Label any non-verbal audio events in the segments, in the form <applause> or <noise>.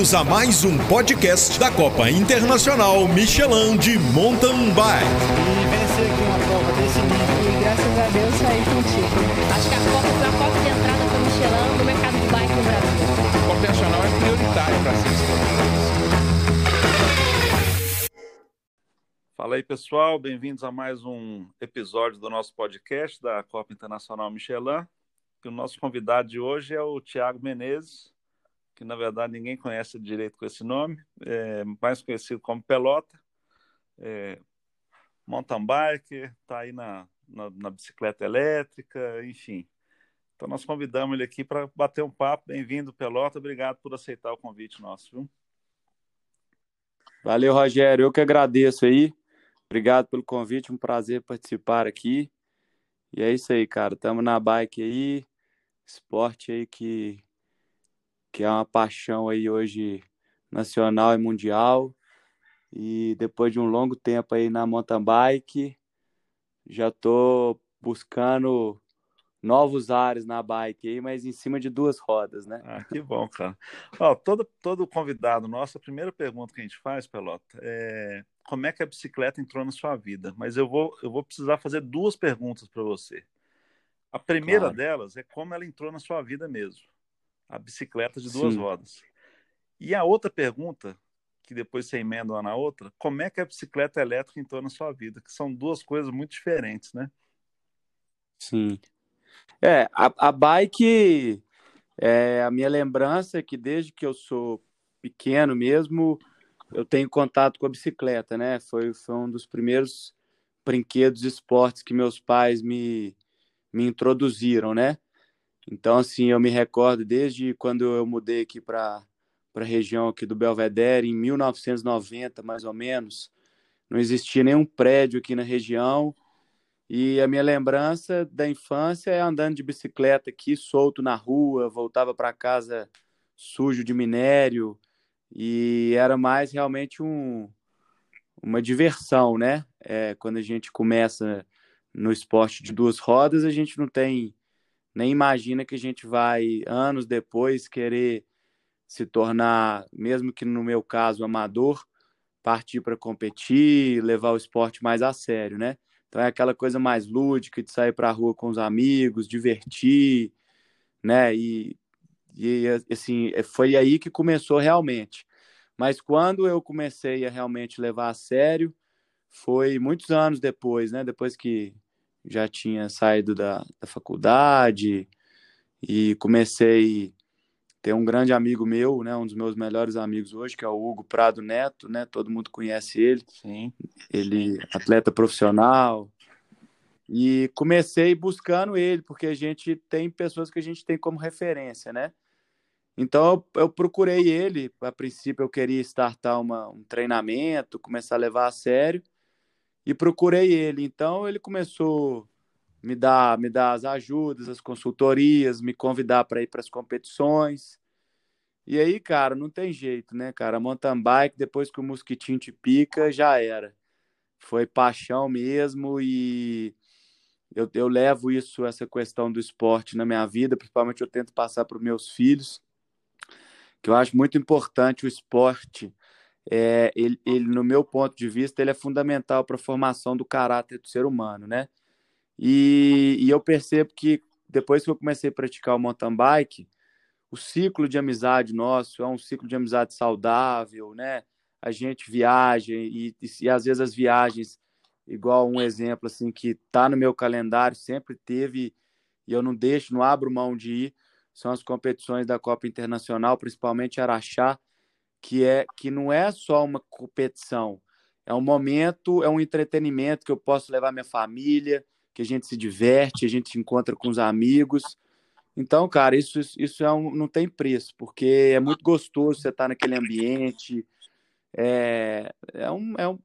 Bem-vindos a mais um podcast da Copa Internacional Michelin de Mountain Bike. E vencer aqui uma prova desse nível e graças a Deus sair contigo. Acho que a Copa foi a porta de entrada para o Michelin no mercado de bike no Brasil. A Copa Nacional é prioritária para ser Fala aí, pessoal. Bem-vindos a mais um episódio do nosso podcast da Copa Internacional Michelin. O nosso convidado de hoje é o Tiago Menezes, que na verdade ninguém conhece direito com esse nome, é mais conhecido como Pelota, é, mountain bike, está aí na, na, na, bicicleta elétrica, enfim. Então nós convidamos ele aqui para bater um papo. Bem-vindo, Pelota. Obrigado por aceitar o convite nosso, viu? Valeu, Rogério. Eu que agradeço aí. Obrigado pelo convite, um prazer participar aqui. E é isso aí, cara. Estamos na bike aí, esporte aí que que é uma paixão aí hoje nacional e mundial. E depois de um longo tempo aí na mountain bike, já estou buscando novos ares na bike aí, mas em cima de duas rodas, né? Ah, que bom, cara. Ó, todo, todo convidado nosso, a primeira pergunta que a gente faz, Pelota, é como é que a bicicleta entrou na sua vida? Mas eu vou, eu vou precisar fazer duas perguntas para você. A primeira claro. delas é como ela entrou na sua vida mesmo a bicicleta de duas Sim. rodas. E a outra pergunta, que depois você emenda uma na outra, como é que a bicicleta elétrica entrou na sua vida? Que são duas coisas muito diferentes, né? Sim. É, a, a bike, é, a minha lembrança é que desde que eu sou pequeno mesmo, eu tenho contato com a bicicleta, né? Foi, foi um dos primeiros brinquedos esportes que meus pais me, me introduziram, né? Então, assim, eu me recordo desde quando eu mudei aqui para a região aqui do Belvedere, em 1990, mais ou menos, não existia nenhum prédio aqui na região, e a minha lembrança da infância é andando de bicicleta aqui, solto na rua, voltava para casa sujo de minério, e era mais realmente um, uma diversão, né? É, quando a gente começa no esporte de duas rodas, a gente não tem nem imagina que a gente vai, anos depois, querer se tornar, mesmo que no meu caso, amador, partir para competir, levar o esporte mais a sério, né? Então é aquela coisa mais lúdica de sair para a rua com os amigos, divertir, né? E, e assim, é, foi aí que começou realmente. Mas quando eu comecei a realmente levar a sério, foi muitos anos depois, né? Depois que já tinha saído da, da faculdade e comecei a ter um grande amigo meu, né, um dos meus melhores amigos hoje, que é o Hugo Prado Neto, né, todo mundo conhece ele. Sim. Ele atleta profissional. E comecei buscando ele, porque a gente tem pessoas que a gente tem como referência, né? Então eu, eu procurei ele, a princípio eu queria startar uma, um treinamento, começar a levar a sério e procurei ele. Então ele começou a me dar, me dar as ajudas, as consultorias, me convidar para ir para as competições. E aí, cara, não tem jeito, né, cara? Mountain bike, depois que o mosquitinho te pica, já era. Foi paixão mesmo e eu, eu levo isso, essa questão do esporte na minha vida, principalmente eu tento passar para os meus filhos, que eu acho muito importante o esporte é, ele, ele, no meu ponto de vista, ele é fundamental para a formação do caráter do ser humano, né? E, e, eu percebo que depois que eu comecei a praticar o mountain bike, o ciclo de amizade nosso é um ciclo de amizade saudável, né? A gente viaja e, e, e às vezes as viagens, igual um exemplo assim que está no meu calendário, sempre teve e eu não deixo, não abro mão de ir, são as competições da Copa Internacional, principalmente Araxá, que é que não é só uma competição, é um momento, é um entretenimento que eu posso levar minha família, que a gente se diverte, a gente se encontra com os amigos. Então, cara, isso, isso é um, não tem preço, porque é muito gostoso você estar naquele ambiente. É, é, um, é, um,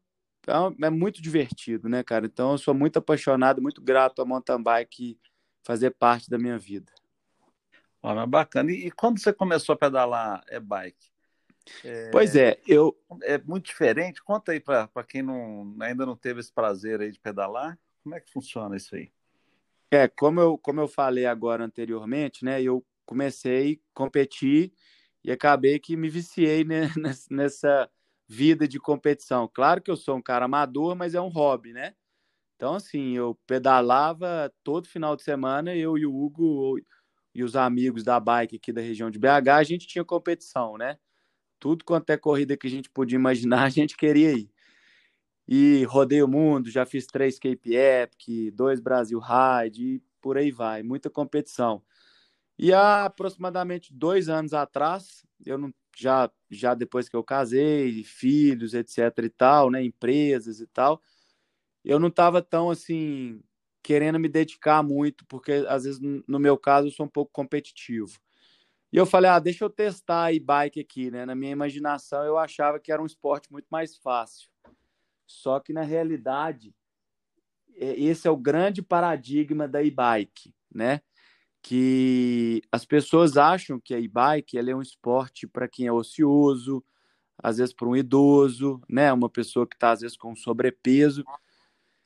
é, um, é muito divertido, né, cara? Então, eu sou muito apaixonado, muito grato a mountain bike fazer parte da minha vida. Olha, bacana. E, e quando você começou a pedalar é bike? É, pois é, eu. É muito diferente. Conta aí para quem não, ainda não teve esse prazer aí de pedalar. Como é que funciona isso aí? É, como eu, como eu falei agora anteriormente, né? Eu comecei a competir e acabei que me viciei né, <laughs> nessa vida de competição. Claro que eu sou um cara amador, mas é um hobby, né? Então, assim, eu pedalava todo final de semana, eu e o Hugo e os amigos da bike aqui da região de BH, a gente tinha competição, né? Tudo quanto é corrida que a gente podia imaginar, a gente queria ir. E rodei o mundo, já fiz três Cape Epic, dois Brasil Ride, e por aí vai, muita competição. E há aproximadamente dois anos atrás, eu não já já depois que eu casei, filhos, etc e tal, né, empresas e tal, eu não estava tão assim querendo me dedicar muito, porque às vezes no meu caso eu sou um pouco competitivo. E eu falei, ah, deixa eu testar a e-bike aqui, né? Na minha imaginação eu achava que era um esporte muito mais fácil. Só que na realidade é, esse é o grande paradigma da e-bike, né? Que as pessoas acham que a e-bike é um esporte para quem é ocioso, às vezes para um idoso, né? Uma pessoa que está às vezes com sobrepeso.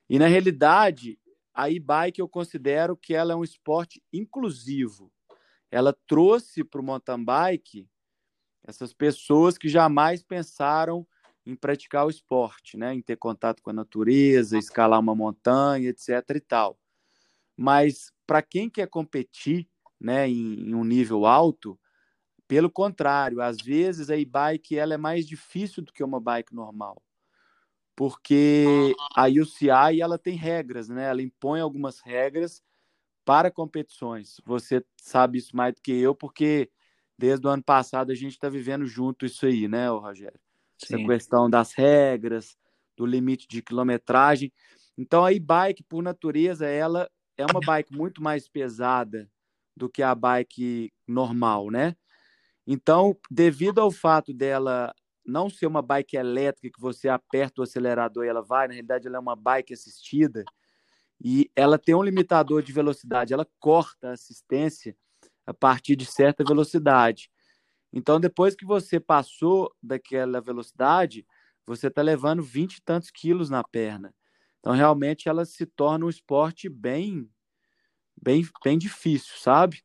E na realidade, a e-bike eu considero que ela é um esporte inclusivo. Ela trouxe para o mountain bike essas pessoas que jamais pensaram em praticar o esporte, né? em ter contato com a natureza, escalar uma montanha, etc. e tal. Mas para quem quer competir né, em, em, um nível alto, pelo contrário, às vezes a e-bike ela é mais difícil do que uma bike normal, porque a UCI ela tem regras, né? Ela impõe algumas regras para competições. Você sabe isso mais do que eu, porque desde o ano passado a gente está vivendo junto isso aí, né, Rogério? Sim. essa questão das regras, do limite de quilometragem. Então a e-bike, por natureza, ela é uma bike muito mais pesada do que a bike normal, né? Então, devido ao fato dela não ser uma bike elétrica que você aperta o acelerador e ela vai, na realidade ela é uma bike assistida e ela tem um limitador de velocidade, ela corta a assistência a partir de certa velocidade. Então, depois que você passou daquela velocidade, você está levando 20 e tantos quilos na perna. Então, realmente, ela se torna um esporte bem, bem, bem difícil, sabe?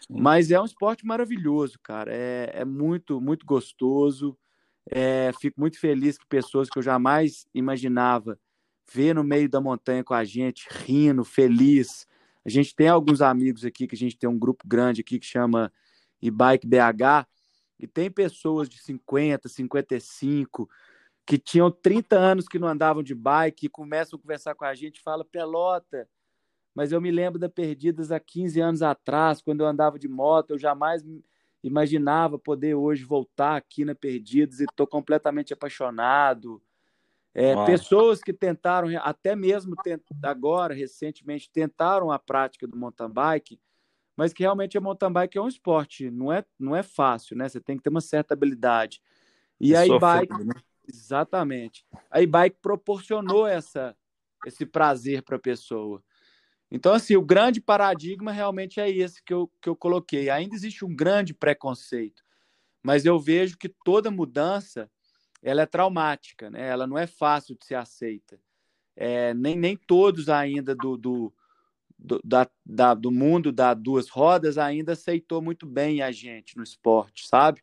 Sim. Mas é um esporte maravilhoso, cara. É, é muito, muito gostoso. É, fico muito feliz que pessoas que eu jamais imaginava ver no meio da montanha com a gente, rindo, feliz. A gente tem alguns amigos aqui, que a gente tem um grupo grande aqui que chama e-bike BH, e tem pessoas de 50, 55 que tinham 30 anos que não andavam de bike e começam a conversar com a gente, fala pelota, mas eu me lembro da Perdidas há 15 anos atrás, quando eu andava de moto, eu jamais imaginava poder hoje voltar aqui na Perdidas e estou completamente apaixonado. É, pessoas que tentaram, até mesmo agora, recentemente, tentaram a prática do mountain bike, mas que realmente a mountain bike é um esporte, não é, não é fácil, né? Você tem que ter uma certa habilidade. E a e-bike, né? exatamente. A e-bike proporcionou essa, esse prazer para a pessoa. Então, assim, o grande paradigma realmente é esse que eu, que eu coloquei. Ainda existe um grande preconceito, mas eu vejo que toda mudança ela é traumática, né? Ela não é fácil de ser aceita. É, nem, nem todos ainda do, do do, da, da, do mundo das duas rodas ainda aceitou muito bem a gente no esporte, sabe?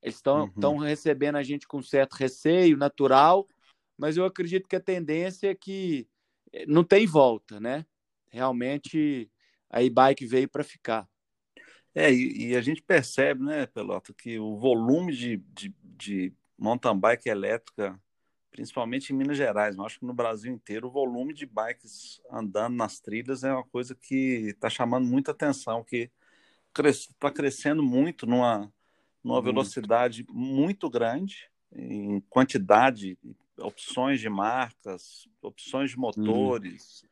Eles estão uhum. recebendo a gente com certo receio natural, mas eu acredito que a tendência é que eh, não tem volta, né? Realmente a e-bike veio para ficar. É, e, e, a gente percebe, né, Pelota, que o volume de, de, de mountain bike elétrica principalmente em Minas Gerais, mas acho que no Brasil inteiro o volume de bikes andando nas trilhas é uma coisa que está chamando muita atenção, que está crescendo muito numa, numa velocidade muito grande, em quantidade, opções de marcas, opções de motores.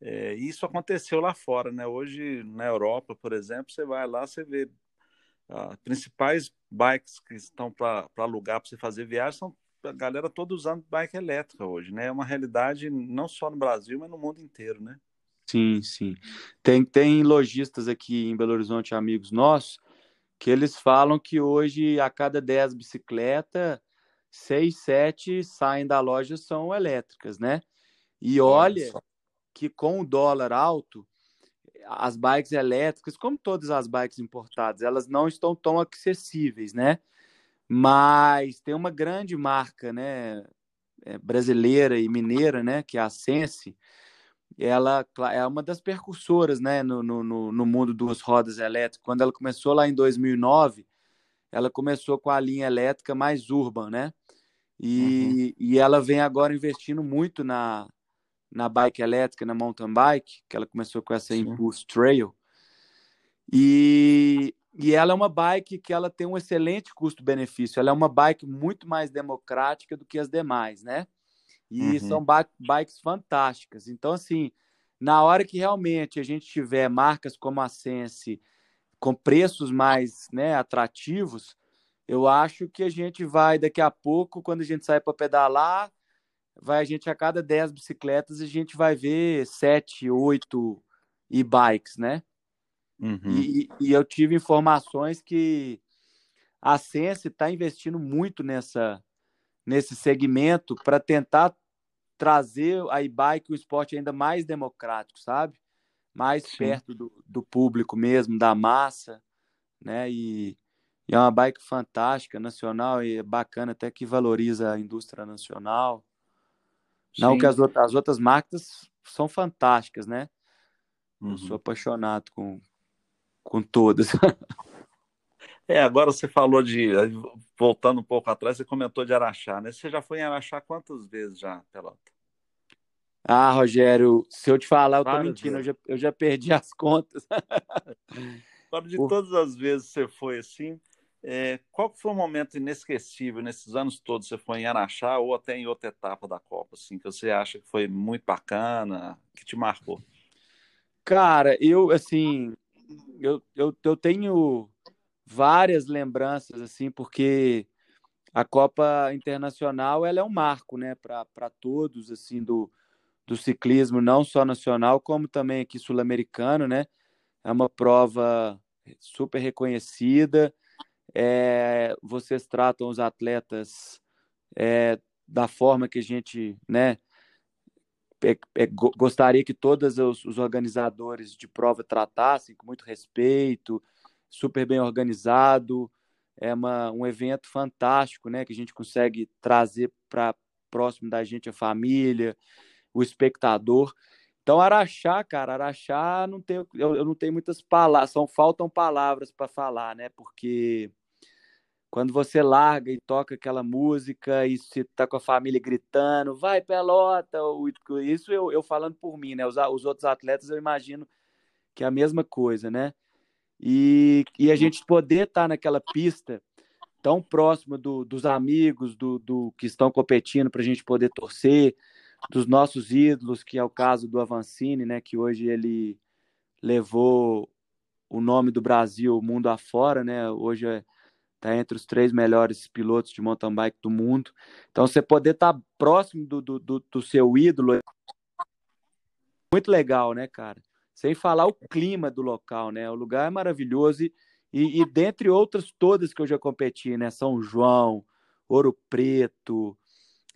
É, isso aconteceu lá fora, né? Hoje na Europa, por exemplo, você vai lá, você vê as ah, principais bikes que estão para alugar para você fazer viagem são a galera toda usando bike elétrica hoje, né? É uma realidade não só no Brasil, mas no mundo inteiro, né? Sim, sim. Tem, tem lojistas aqui em Belo Horizonte, amigos nossos, que eles falam que hoje a cada 10 bicicletas, 6, 7 saem da loja são elétricas, né? E olha que com o dólar alto, as bikes elétricas, como todas as bikes importadas, elas não estão tão acessíveis, né? Mas tem uma grande marca, né, é, brasileira e mineira, né, que é a Sense, ela é uma das percursoras, né, no, no, no mundo duas rodas elétricas. Quando ela começou lá em 2009, ela começou com a linha elétrica mais urban, né? E, uhum. e ela vem agora investindo muito na, na bike elétrica, na mountain bike, que ela começou com essa Sim. Impulse Trail. E, e ela é uma bike que ela tem um excelente custo-benefício. Ela é uma bike muito mais democrática do que as demais, né? E uhum. são bikes fantásticas. Então, assim, na hora que realmente a gente tiver marcas como a Sense com preços mais né, atrativos, eu acho que a gente vai, daqui a pouco, quando a gente sair para pedalar, vai a gente a cada 10 bicicletas, a gente vai ver 7, 8 e-bikes, né? Uhum. E, e, eu tive informações que a Sense está investindo muito nessa, nesse segmento para tentar trazer a e-bike, o esporte ainda mais democrático, sabe? Mais Sim. perto do, do público mesmo, da massa, né? E, e é uma bike fantástica, nacional e bacana, até que valoriza a indústria nacional. Sim. Não que as outras, as outras marcas são fantásticas, né? Uhum. Eu sou apaixonado com, com todas. <laughs> É, agora você falou de. Voltando um pouco atrás, você comentou de Araxá, né? Você já foi em Araxá quantas vezes já, Pelota? Ah, Rogério, se eu te falar, eu tô Várias mentindo, eu já, eu já perdi as contas. <laughs> Agora, de todas as vezes que você foi assim, é, qual foi o momento inesquecível nesses anos todos? Você foi em Araxá ou até em outra etapa da Copa, assim, que você acha que foi muito bacana, que te marcou? Cara, eu, assim, eu, eu, eu tenho várias lembranças, assim, porque a Copa Internacional, ela é um marco, né, para todos, assim, do, do ciclismo, não só nacional, como também aqui sul-americano, né, é uma prova super reconhecida, é, vocês tratam os atletas é, da forma que a gente, né, é, é, gostaria que todos os, os, organizadores de prova tratassem com muito respeito, super bem organizado, é uma, um evento fantástico, né, que a gente consegue trazer para próximo da gente a família, o espectador. Então, Araxá, cara, Araxá não tem, eu, eu não tenho muitas palavras, são faltam palavras para falar, né? Porque quando você larga e toca aquela música e você tá com a família gritando, vai pelota, isso eu, eu falando por mim, né? Os, os outros atletas eu imagino que é a mesma coisa, né? E, e a gente poder estar tá naquela pista tão próximo do, dos amigos, do, do que estão competindo para a gente poder torcer, dos nossos ídolos, que é o caso do Avancini, né? Que hoje ele levou o nome do Brasil mundo afora, né? Hoje é tá entre os três melhores pilotos de mountain bike do mundo. Então, você poder estar tá próximo do, do, do, do seu ídolo é muito legal, né, cara? Sem falar o clima do local, né? O lugar é maravilhoso e, e, e dentre outras todas que eu já competi, né? São João, Ouro Preto,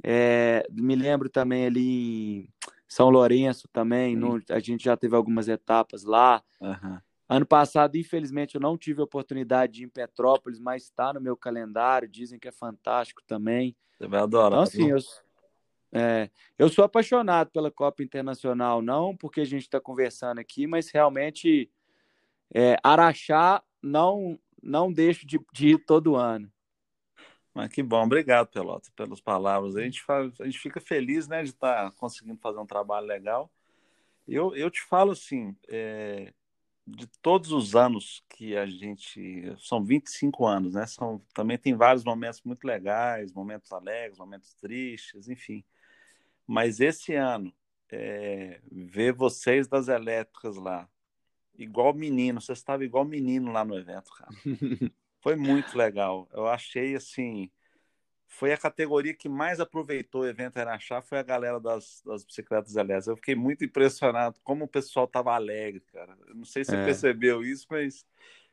é, me lembro também ali em São Lourenço também, no, a gente já teve algumas etapas lá. Uhum. Ano passado, infelizmente, eu não tive a oportunidade de ir em Petrópolis, mas está no meu calendário. Dizem que é fantástico também. Você vai adorar. Então, assim, eu, é, eu sou apaixonado pela Copa Internacional, não porque a gente está conversando aqui, mas realmente é, Araxá não, não deixo de, de ir todo ano. Mas que bom, obrigado, Pelota, pelas palavras. A gente, faz, a gente fica feliz né, de estar tá conseguindo fazer um trabalho legal. Eu, eu te falo assim, é, de todos os anos que a gente. São 25 anos, né? São, também tem vários momentos muito legais, momentos alegres, momentos tristes, enfim. Mas esse ano, é, ver vocês das elétricas lá, igual menino, você estava igual menino lá no evento, cara. <laughs> Foi muito legal. Eu achei assim foi a categoria que mais aproveitou o evento Araxá, foi a galera das, das bicicletas elétricas. Eu fiquei muito impressionado como o pessoal tava alegre, cara. Eu não sei se você é. percebeu isso, mas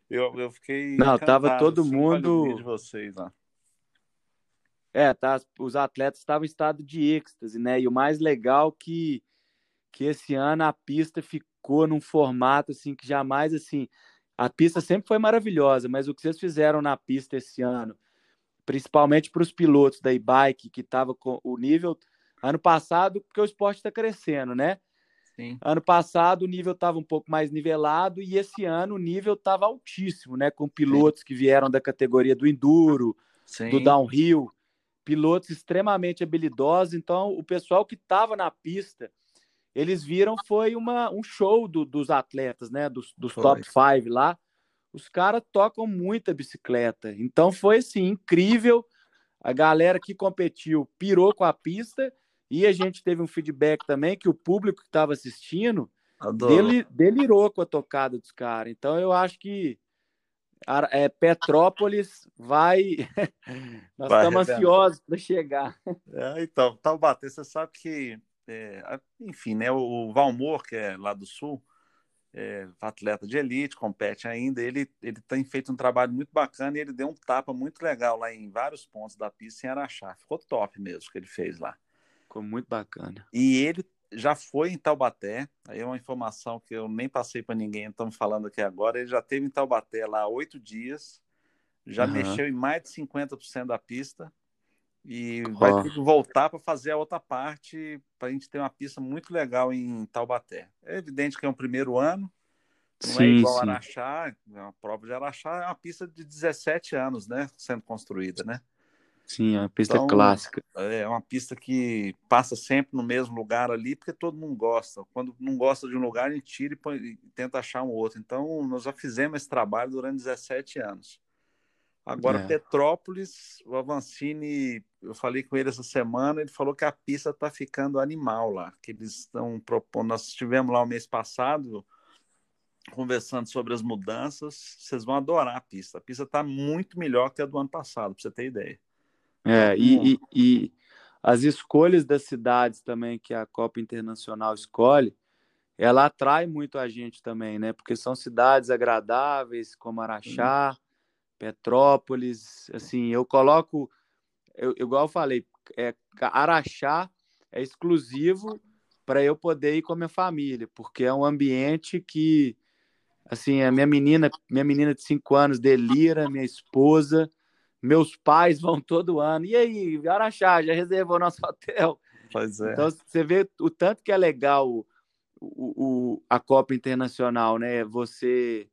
eu, eu fiquei. Não, tava todo assim, mundo. de vocês lá. É, tá, os atletas estavam em estado de êxtase, né? E o mais legal que, que esse ano a pista ficou num formato assim que jamais assim. A pista sempre foi maravilhosa, mas o que vocês fizeram na pista esse ano, principalmente para os pilotos da e-bike, que estava com o nível. Ano passado, porque o esporte está crescendo, né? Sim. Ano passado o nível estava um pouco mais nivelado e esse ano o nível estava altíssimo, né? Com pilotos Sim. que vieram da categoria do enduro, Sim. do downhill, pilotos extremamente habilidosos. Então, o pessoal que estava na pista, eles viram foi uma, um show do, dos atletas, né? Dos, dos top five lá. Os caras tocam muita bicicleta. Então foi assim, incrível. A galera que competiu pirou com a pista e a gente teve um feedback também que o público que estava assistindo dele, delirou com a tocada dos caras. Então eu acho que é, Petrópolis vai. <laughs> Nós vai estamos ansiosos para chegar. É, então, Taubaté, você sabe que, é, enfim, né, o Valmor, que é lá do sul, é, atleta de elite, compete ainda. Ele, ele tem feito um trabalho muito bacana e ele deu um tapa muito legal lá em vários pontos da pista em Araxá. Ficou top mesmo o que ele fez lá. Ficou muito bacana. E ele já foi em Taubaté, aí é uma informação que eu nem passei para ninguém, estamos falando aqui agora. Ele já teve em Taubaté lá oito dias, já uhum. mexeu em mais de 50% da pista e oh. vai ter que voltar para fazer a outra parte para a gente ter uma pista muito legal em Taubaté. É evidente que é um primeiro ano, não é sim, é igual sim. Araxá, a prova de Araxá é uma pista de 17 anos, né, sendo construída, né? Sim, é uma pista então, clássica. É uma pista que passa sempre no mesmo lugar ali, porque todo mundo gosta. Quando não gosta de um lugar, a gente tira e, põe, e tenta achar um outro. Então, nós já fizemos esse trabalho durante 17 anos. Agora, é. Petrópolis, o Avancini, eu falei com ele essa semana, ele falou que a pista está ficando animal lá, que eles estão propondo. Nós estivemos lá o mês passado conversando sobre as mudanças. Vocês vão adorar a pista. A pista está muito melhor que a do ano passado, para você ter ideia. É, e, e, e, as escolhas das cidades também que a Copa Internacional escolhe, ela atrai muito a gente também, né? Porque são cidades agradáveis, como Araxá, Petrópolis, assim, eu coloco, eu, igual eu falei, é, Araxá é exclusivo para eu poder ir com a minha família, porque é um ambiente que, assim, a minha menina, minha menina de cinco anos delira, minha esposa, meus pais vão todo ano. E aí, Araxá, já reservou nosso <laughs> hotel? Pois é. Então, você vê o tanto que é legal o, o, a Copa Internacional, né? Você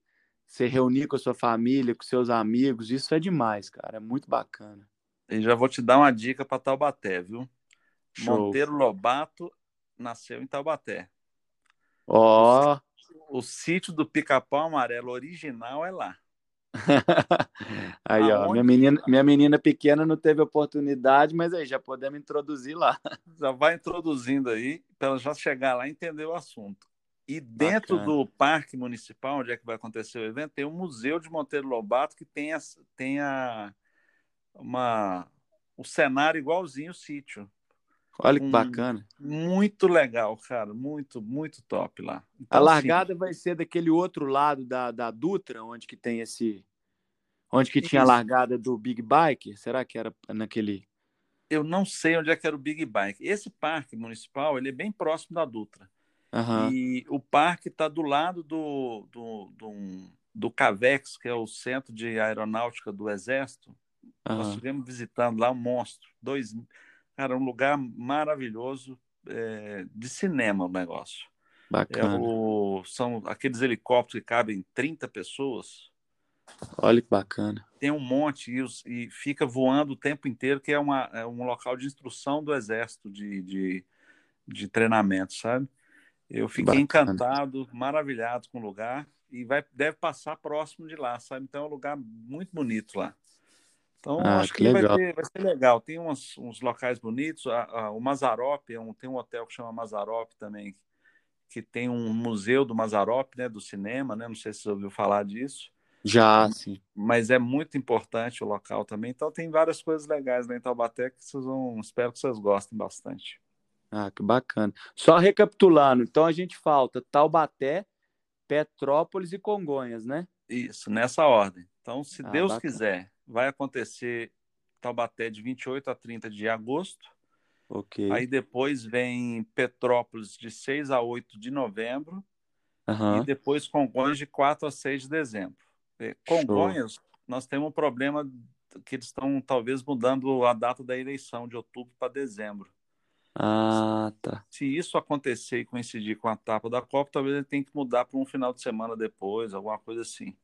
se reunir com a sua família, com seus amigos, isso é demais, cara, é muito bacana. E já vou te dar uma dica para Taubaté, viu? Show. Monteiro Lobato nasceu em Taubaté. Ó. Oh. O, sítio do Pica-Pau Amarelo original é lá. <laughs> aí, Aonde? ó, minha menina, minha menina pequena não teve oportunidade, mas aí já podemos introduzir lá. Já vai introduzindo aí, para ela já chegar lá e entender o assunto. E dentro Bacana. do Parque Municipal, onde é que vai acontecer o evento, tem o Museu de Monteiro Lobato, que tem, a, tem a, uma, o cenário igualzinho o sítio. Olha que um, bacana. Muito legal, cara. Muito, muito top lá. Então, a largada sim. vai ser daquele outro lado da, da Dutra, onde que tem esse. Onde que tinha a largada do Big Bike? Será que era naquele. Eu não sei onde é que era o Big Bike. Esse parque municipal ele é bem próximo da Dutra. Uhum. E o parque está do lado do, do, do, do, CAVEX, que é o Centro de Aeronáutica do Exército. Uhum. Nós estivemos visitando lá um monstro. Dois, cara, um lugar maravilhoso é, de cinema o negócio. Bacana. É o, são aqueles helicópteros que cabem 30 pessoas. Olha que bacana. Tem um monte e, e fica voando o tempo inteiro, que é, uma, é um local de instrução do Exército, de, de, de treinamento, sabe? Eu fiquei Bacana. encantado, maravilhado com o lugar e vai, deve passar próximo de lá, sabe? Então é um lugar muito bonito lá. Então ah, acho que, que vai, ter, vai, ser legal. Tem uns, uns locais bonitos. A, a, o Mazarop, é um, tem um hotel que chama Mazarop também, que tem um museu do Mazarop, né, do cinema, né? Não sei se você ouviu falar disso. Já, sim. Mas é muito importante o local também. Então tem várias coisas legais lá em Taubaté que vocês vão, espero que vocês gostem bastante. Ah, que bacana. Só recapitulando, então a gente falta Taubaté, Petrópolis e Congonhas, né? Isso, nessa ordem. Então, se ah, Deus bacana. quiser, vai acontecer Taubaté de 28 a 30 de agosto. Ok. Aí depois vem Petrópolis de 6 a 8 de novembro. uhum. e depois Congonhas de 4 a 6 de dezembro. É, Congonhas, Show. nós temos um problema que eles estão talvez mudando a data da eleição de outubro para dezembro. Ah, tá. Se isso acontecer e coincidir com a etapa da Copa, talvez ele tenha que mudar para um final de semana depois, alguma coisa assim.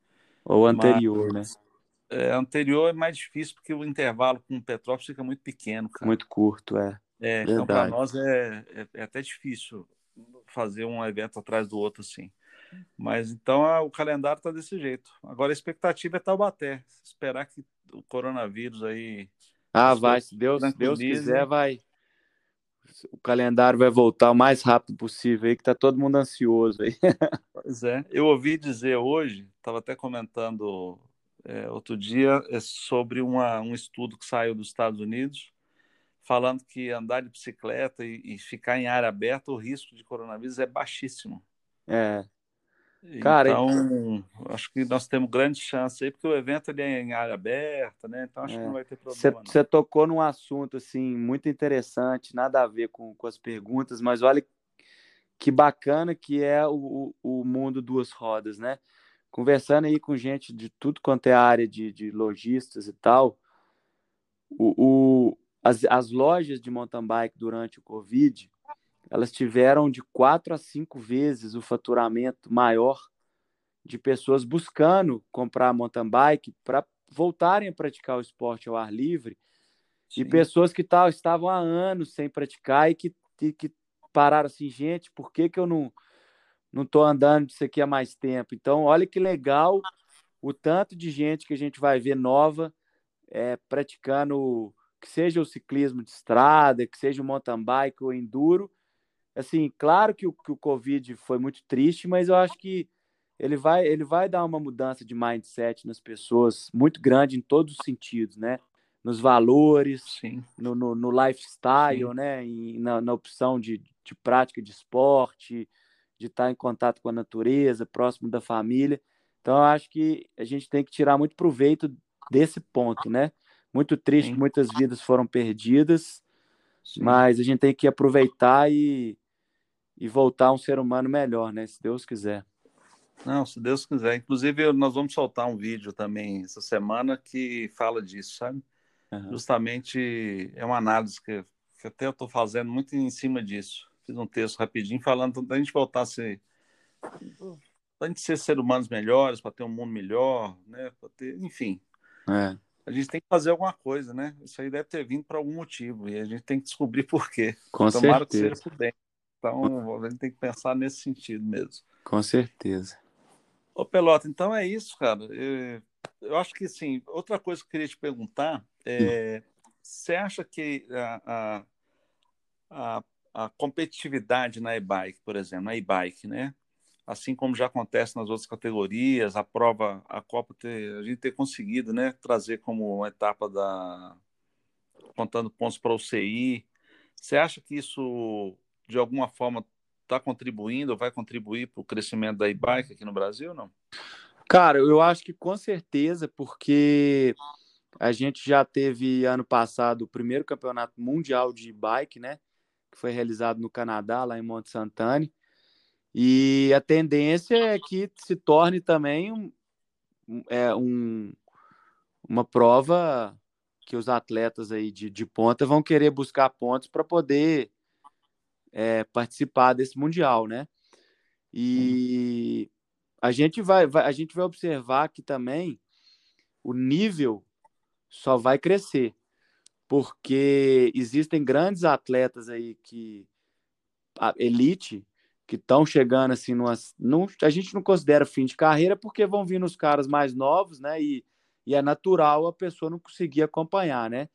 Ou anterior, Mas, né? É, anterior é mais difícil porque o intervalo com o Petrópolis fica muito pequeno, cara. Muito curto, é. É, então para nós é, é, é, até difícil fazer um evento atrás do outro assim. Mas então a, o calendário está desse jeito. Agora a expectativa é Taubaté. Esperar que o coronavírus aí. Ah, vai. Se Deus, Deus quiser, vai. O calendário vai voltar o mais rápido possível aí, que tá todo mundo ansioso aí. <laughs> pois é. Eu ouvi dizer hoje, estava até comentando é, outro dia, é sobre uma, um estudo que saiu dos Estados Unidos, falando que andar de bicicleta e, e ficar em área aberta, o risco de coronavírus é baixíssimo. É. Cara, então, acho que nós temos grande chance aí, porque o evento ele é em área aberta, né? Então acho é. que não vai ter problema. Você tocou num assunto assim muito interessante, nada a ver com, com as perguntas, mas olha que bacana que é o, o mundo duas rodas, né? Conversando aí com gente de tudo quanto é área de, de lojistas e tal, o, o as, as lojas de mountain bike durante o Covid, elas tiveram de quatro a cinco vezes o faturamento maior de pessoas buscando comprar mountain bike para voltarem a praticar o esporte ao ar livre Sim. e pessoas que tal, estavam há anos sem praticar e que, e que pararam assim, gente, por que, que eu não não estou andando disso aqui há mais tempo? Então, olha que legal o tanto de gente que a gente vai ver nova é, praticando, que seja o ciclismo de estrada, que seja o mountain bike ou enduro, assim, claro que o, que o Covid foi muito triste, mas eu acho que ele vai, ele vai dar uma mudança de mindset nas pessoas muito grande em todos os sentidos, né? Nos valores. No, no, no lifestyle, Sim. né? E na, na opção de, de prática de esporte, de estar em contato com a natureza, próximo da família. Então, eu acho que a gente tem que tirar muito proveito desse ponto, né? Muito triste Sim. que muitas vidas foram perdidas, Sim. mas a gente tem que aproveitar e, e voltar um ser humano melhor, né? Se Deus quiser. Não, se Deus quiser. Inclusive, nós vamos soltar um vídeo também essa semana que fala disso, sabe? Uhum. Justamente é uma análise que, que até eu estou fazendo muito em cima disso. Fiz um texto rapidinho falando da gente voltar a ser. a gente ser ser humanos melhores, para ter um mundo melhor, né? Para ter, enfim. É. A gente tem que fazer alguma coisa, né? Isso aí deve ter vindo por algum motivo e a gente tem que descobrir por quê. Com Tomara certeza. que seja por dentro. Então, a gente tem que pensar nesse sentido mesmo. Com certeza. Ô, Pelota, então é isso, cara. Eu, eu acho que, assim, outra coisa que eu queria te perguntar é, você acha que a, a, a, a competitividade na e-bike, por exemplo, na e-bike, né? Assim como já acontece nas outras categorias, a prova, a Copa, ter, a gente ter conseguido, né, trazer como uma etapa da contando pontos para o CI. Você acha que isso de alguma forma está contribuindo ou vai contribuir para o crescimento da e-bike aqui no Brasil, não? Cara, eu acho que com certeza, porque a gente já teve ano passado o primeiro campeonato mundial de bike, né? Que foi realizado no Canadá, lá em Monte Santane. E a tendência é que se torne também um, é, um, uma prova que os atletas aí de, de ponta vão querer buscar pontos para poder é, participar desse mundial, né? E a gente vai, vai, a gente vai observar que também o nível só vai crescer, porque existem grandes atletas aí que elite que estão chegando assim não, a gente não considera fim de carreira porque vão vir os caras mais novos, né? E, e é natural a pessoa não conseguir acompanhar, né?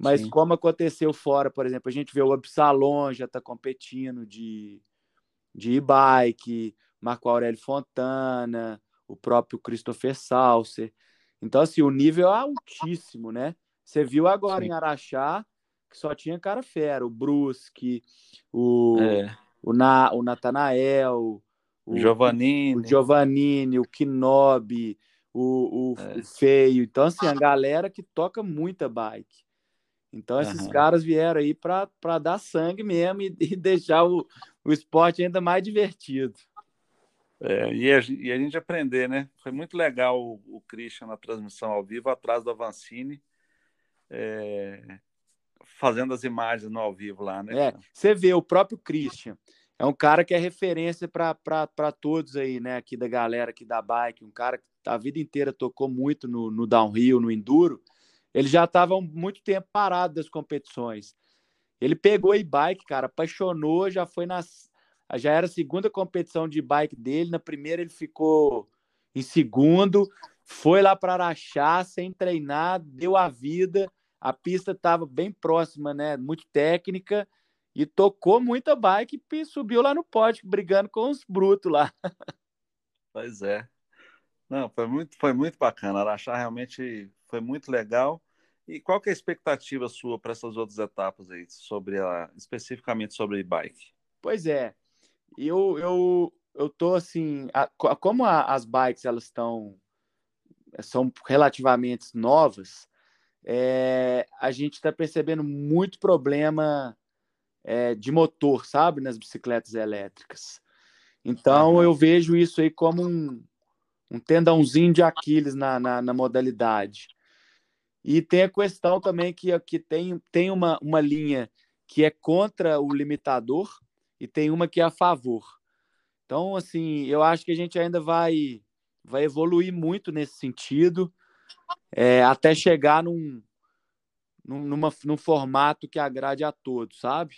Mas Sim. como aconteceu fora, por exemplo, a gente vê o Absalom já está competindo de, de e-bike, Marco Aurélio Fontana, o próprio Christopher Salser. Então, assim, o nível é altíssimo, né? Você viu agora Sim. em Araxá que só tinha cara fera, o Brusque, o, é. o, Na, o Natanael, o Giovannini, o, Giovannini, o Kinobi, o, o, é. o Feio. Então, assim, a galera que toca muita bike. Então, esses uhum. caras vieram aí para dar sangue mesmo e, <laughs> e deixar o, o esporte ainda mais divertido. É, e, a, e, a, gente aprender, né? Foi muito legal o, o Christian na transmissão ao vivo, atrás do Avancini, é, fazendo as imagens no ao vivo lá, né? É, você vê o próprio Christian. É um cara que é referência para todos aí, né? Aqui da galera aqui da bike, um cara que a vida inteira tocou muito no, no downhill, no enduro. Ele já estava muito tempo parado das competições. Ele pegou e-bike, cara, apaixonou, já foi nas já era a segunda competição de bike dele. Na primeira ele ficou em segundo, foi lá para Araxá sem treinar, deu a vida. A pista estava bem próxima, né? Muito técnica e tocou muita bike e subiu lá no pódio, brigando com os brutos lá. <laughs> Pois é. Não, foi muito, foi muito bacana. Araxá realmente foi muito legal. E qual que é a expectativa sua para essas outras etapas aí, sobre a, especificamente sobre bike? Pois é, eu, eu, eu tô assim, a, como a, as bikes elas estão são relativamente novas, é, a gente está percebendo muito problema é, de motor, sabe, nas bicicletas elétricas. Então uhum. eu vejo isso aí como um, um tendãozinho de Aquiles na, na, na, modalidade. E tem a questão também que, que tem, tem uma, uma linha que é contra o limitador, e tem uma que é a favor. Então, assim, eu acho que a gente ainda vai, vai evoluir muito nesse sentido, é, até chegar num, numa, num formato que agrade a todos, sabe?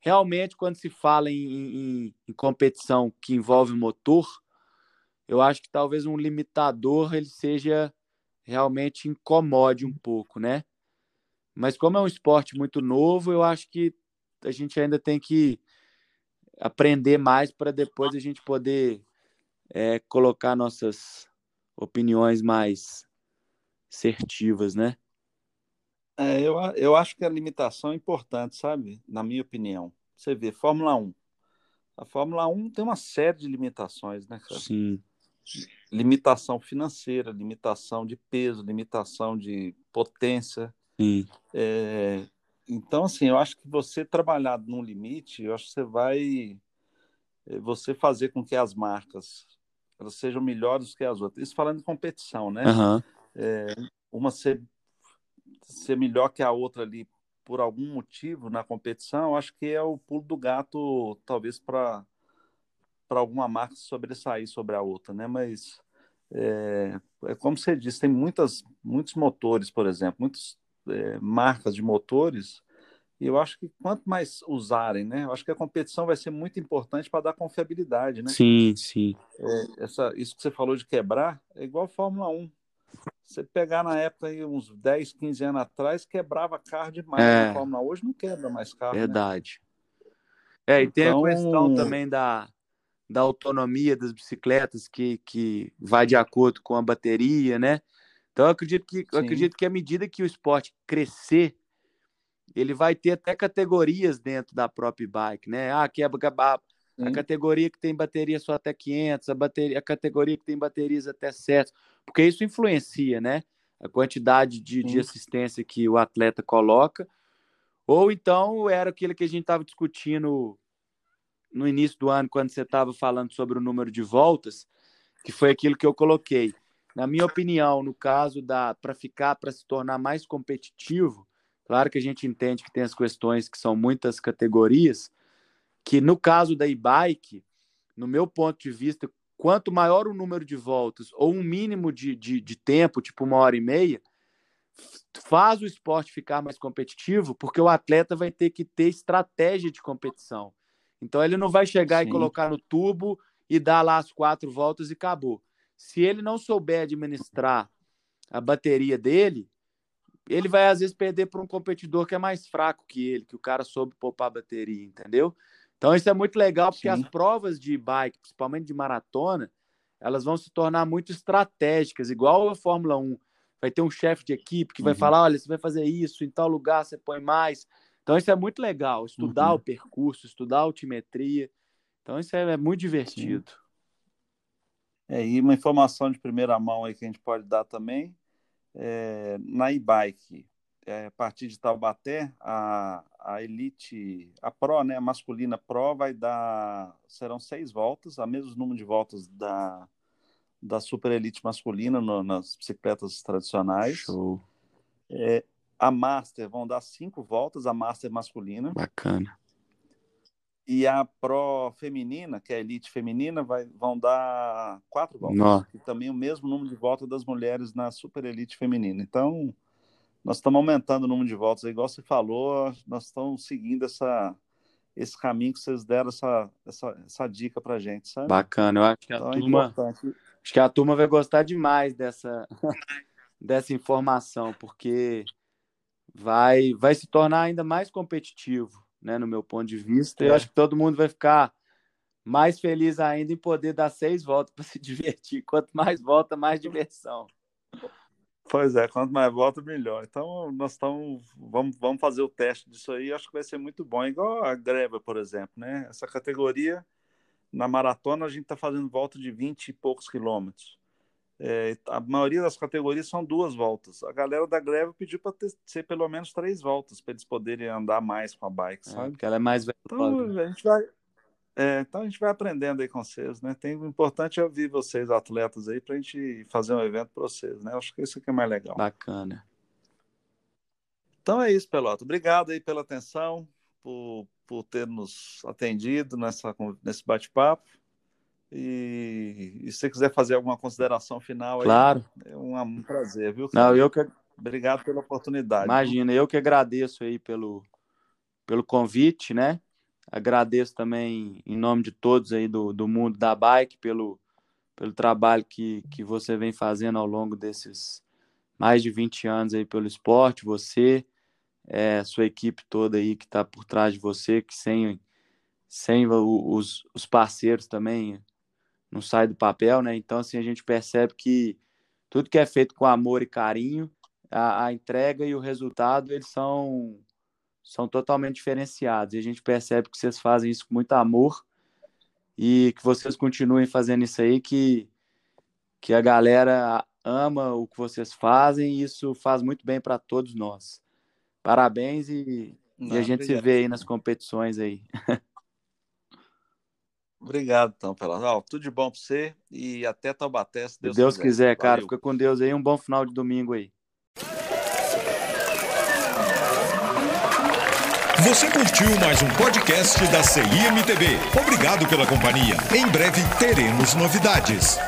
Realmente, quando se fala em, em, em competição que envolve motor, eu acho que talvez um limitador ele seja realmente incomode um pouco, né? Mas como é um esporte muito novo, eu acho que a gente ainda tem que aprender mais para depois a gente poder é, colocar nossas opiniões mais assertivas, né? É, eu, eu acho que a limitação é importante, sabe? Na minha opinião. Você vê, Fórmula 1. A Fórmula 1 tem uma série de limitações, né, cara? Sim. Limitação financeira, limitação de peso, limitação de potência. É, então, assim, eu acho que você trabalhar num limite, eu acho que você vai eh, você fazer com que as marcas elas sejam melhores que as outras. Isso falando de competição, né? Uhum. É, uma ser, ser melhor que a outra ali por algum motivo na competição, eu acho que é o pulo do gato, talvez para para alguma marca sobressair sobre a outra, né? Mas é, é, como você disse, tem muitas, muitos motores, por exemplo, muitas é, marcas de motores, e eu acho que quanto mais usarem, né? Eu acho que a competição vai ser muito importante para dar confiabilidade, né? Sim, sim. É, essa, isso que você falou de quebrar é igual a Fórmula 1. Você pegar na época aí, uns 10, 15 anos atrás, quebrava carro demais é, na Fórmula. Hoje não quebra mais carro. Né? Verdade. Né? É, e tem então... a questão também da, da autonomia das bicicletas que, que vai de acordo com a bateria, né? Então, eu acredito que, acredito que à medida que o esporte crescer, ele vai ter até categorias dentro da própria bike, né? Ah, que é a, a categoria que tem bateria só até 500, a, bateria, a categoria que tem baterias até 7, porque isso influencia, né? A quantidade de, de assistência que o atleta coloca. Ou então era aquilo que a gente estava discutindo no início do ano, quando você estava falando sobre o número de voltas, que foi aquilo que eu coloquei. Na minha opinião, no caso da para ficar, para se tornar mais competitivo, claro que a gente entende que tem as questões que são muitas categorias, que no caso da e-bike, no meu ponto de vista, quanto maior o número de voltas ou um mínimo de, de, de tempo, tipo uma hora e meia, faz o esporte ficar mais competitivo, porque o atleta vai ter que ter estratégia de competição. Então ele não vai chegar Sim. e colocar no tubo e dar lá as quatro voltas e acabou se ele não souber administrar a bateria dele, ele vai às vezes perder para um competidor que é mais fraco que ele, que o cara soube poupar a bateria, entendeu? Então isso é muito legal porque Sim. as provas de bike, principalmente de maratona, elas vão se tornar muito estratégicas, igual a Fórmula 1. Vai ter um chefe de equipe que vai uhum. falar, olha, você vai fazer isso, em tal lugar você põe mais. Então isso é muito legal, estudar uhum. o percurso, estudar a altimetria. Então isso é, é muito divertido. Sim. É, e uma informação de primeira mão aí que a gente pode dar também, é, na e-bike, é, a partir de Taubaté, a, a Elite, a Pro, né, a masculina Pro, vai dar, serão seis voltas, a mesmo número de voltas da, da Super Elite masculina no, nas bicicletas tradicionais. Show. É, a Master vão dar cinco voltas, a Master masculina. Bacana. E a Pro feminina, que é a Elite feminina, vai, vão dar quatro voltas. Nó. E também o mesmo número de voltas das mulheres na Super Elite feminina. Então, nós estamos aumentando o número de voltas, igual você falou, nós estamos seguindo essa, esse caminho que vocês deram essa, essa, essa dica pra gente, sabe? Bacana. Eu acho que a Então é turma, acho que a turma vai gostar demais dessa <laughs> dessa informação, porque vai vai se tornar ainda mais competitivo, né, no meu ponto de vista. Eu É. acho que todo mundo vai ficar mais feliz ainda em poder dar seis voltas <laughs> para se divertir. Quanto mais volta, mais diversão. Pois é, quanto mais volta, melhor. Então, nós estamos. Vamos, vamos fazer o teste disso aí, acho que vai ser muito bom. Igual a greve, por exemplo, né? Essa categoria, na maratona, a gente está fazendo volta de 20 e poucos quilômetros. É, a maioria das categorias são duas voltas. A galera da greve pediu para ser pelo menos três voltas, para eles poderem andar mais com a bike, É, sabe? porque ela é mais. Então, a gente vai. é, então a gente vai aprendendo aí com vocês, né? Tem, o importante é ouvir vocês, atletas, aí, para a gente fazer um evento para vocês, né? Acho que isso aqui é mais legal. Bacana. Então é isso, Pelota. Obrigado aí pela atenção, por, por ter nos atendido nessa, nesse bate-papo. E, e se você quiser fazer alguma consideração final aí, Claro. é um, prazer, viu? Não, eu que Obrigado pela oportunidade. Imagina, eu que agradeço aí pelo, pelo convite, né? Agradeço também em nome de todos aí do, do mundo da bike pelo, pelo trabalho que, que você vem fazendo ao longo desses mais de 20 anos aí pelo esporte, você, é, sua equipe toda aí que está por trás de você, que sem, sem os, os parceiros também não sai do papel, né? Então, assim, a gente percebe que tudo que é feito com amor e carinho a, a entrega e o resultado eles são são totalmente diferenciados e a gente percebe que vocês fazem isso com muito amor e que vocês continuem fazendo isso aí que que a galera ama o que vocês fazem e isso faz muito bem para todos nós parabéns e, Não, e a gente se obrigado. vê aí nas competições aí <laughs> Obrigado, então, Pelota. Ó, tudo de bom para você e até Taubaté, se se Deus, Deus, quiser cara fica com Deus aí um bom final de domingo aí Você curtiu mais um podcast da CIMTB. Obrigado pela companhia. Em breve teremos novidades.